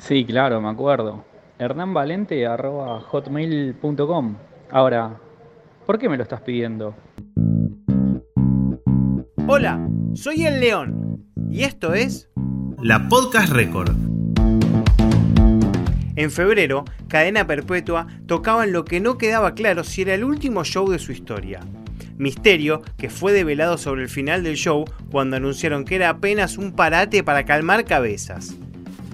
Sí, claro, me acuerdo. hernanvalente.hotmail.com Ahora, ¿por qué me lo estás pidiendo? Hola, soy el León y esto es La Podcast Record. En febrero, Cadena Perpetua tocaba en lo que no quedaba claro si era el último show de su historia. Misterio que fue develado sobre el final del show cuando anunciaron que era apenas un parate para calmar cabezas.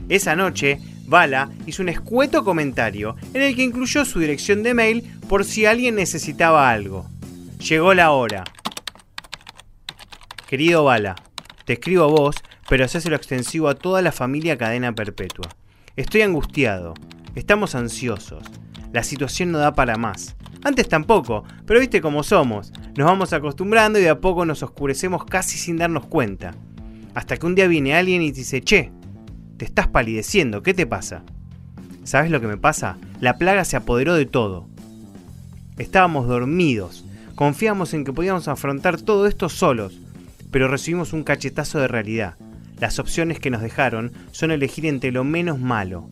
Esa noche, Bala hizo un escueto comentario en el que incluyó su dirección de mail por si alguien necesitaba algo. Llegó la hora. Querido Bala, te escribo a vos, pero hacéselo extensivo a toda la familia Cadena Perpetua. Estoy angustiado, estamos ansiosos, la situación no da para más. Antes tampoco, pero viste cómo somos, nos vamos acostumbrando y de a poco nos oscurecemos casi sin darnos cuenta. Hasta que un día viene alguien y dice, che, te estás palideciendo, ¿qué te pasa? ¿Sabes lo que me pasa? La plaga se apoderó de todo. Estábamos dormidos, confiamos en que podíamos afrontar todo esto solos, pero recibimos un cachetazo de realidad. Las opciones que nos dejaron son elegir entre lo menos malo.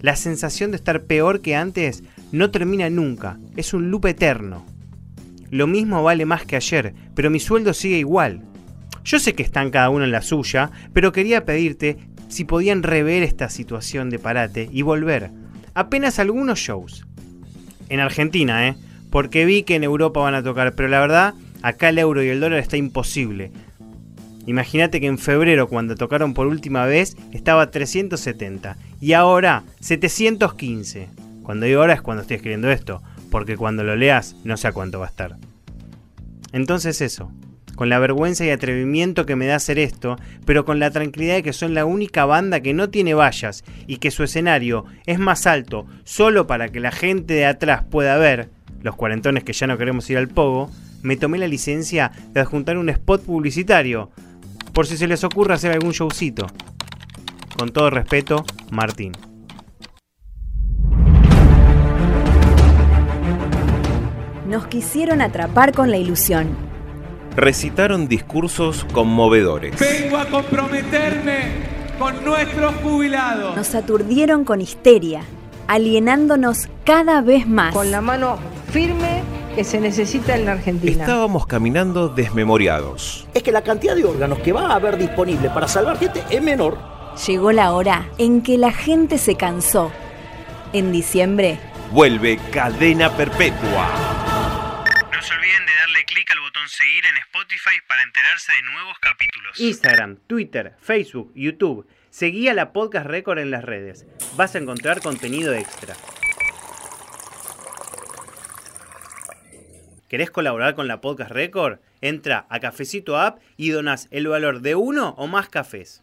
La sensación de estar peor que antes no termina nunca, es un loop eterno. Lo mismo vale más que ayer, pero mi sueldo sigue igual. Yo sé que están cada uno en la suya, pero quería pedirte si podían rever esta situación de parate y volver. Apenas algunos shows. En Argentina, ¿eh? Porque vi que en Europa van a tocar, pero la verdad, acá el euro y el dólar está imposible. Imagínate que en febrero, cuando tocaron por última vez, estaba 370 y ahora 715. Cuando digo ahora es cuando estoy escribiendo esto, porque cuando lo leas no sé a cuánto va a estar. Entonces eso, con la vergüenza y atrevimiento que me da hacer esto, pero con la tranquilidad de que son la única banda que no tiene vallas y que su escenario es más alto solo para que la gente de atrás pueda ver, los cuarentones que ya no queremos ir al pogo, me tomé la licencia de adjuntar un spot publicitario por si se les ocurre hacer algún showcito. Con todo respeto, Martín. Nos quisieron atrapar con la ilusión. Recitaron discursos conmovedores. Vengo a comprometerme con nuestros jubilados. Nos aturdieron con histeria, alienándonos cada vez más. Con la mano firme que se necesita en la Argentina. Estábamos caminando desmemoriados. Es que la cantidad de órganos que va a haber disponible para salvar gente es menor. Llegó la hora en que la gente se cansó. En diciembre, Vuelve Cadena Perpetua. Seguir en Spotify para enterarse de nuevos capítulos. Instagram, Twitter, Facebook, YouTube. Seguí a la Podcast Record en las redes. Vas a encontrar contenido extra. ¿Querés colaborar con la Podcast Record? Entra a Cafecito App y donas el valor de uno o más cafés.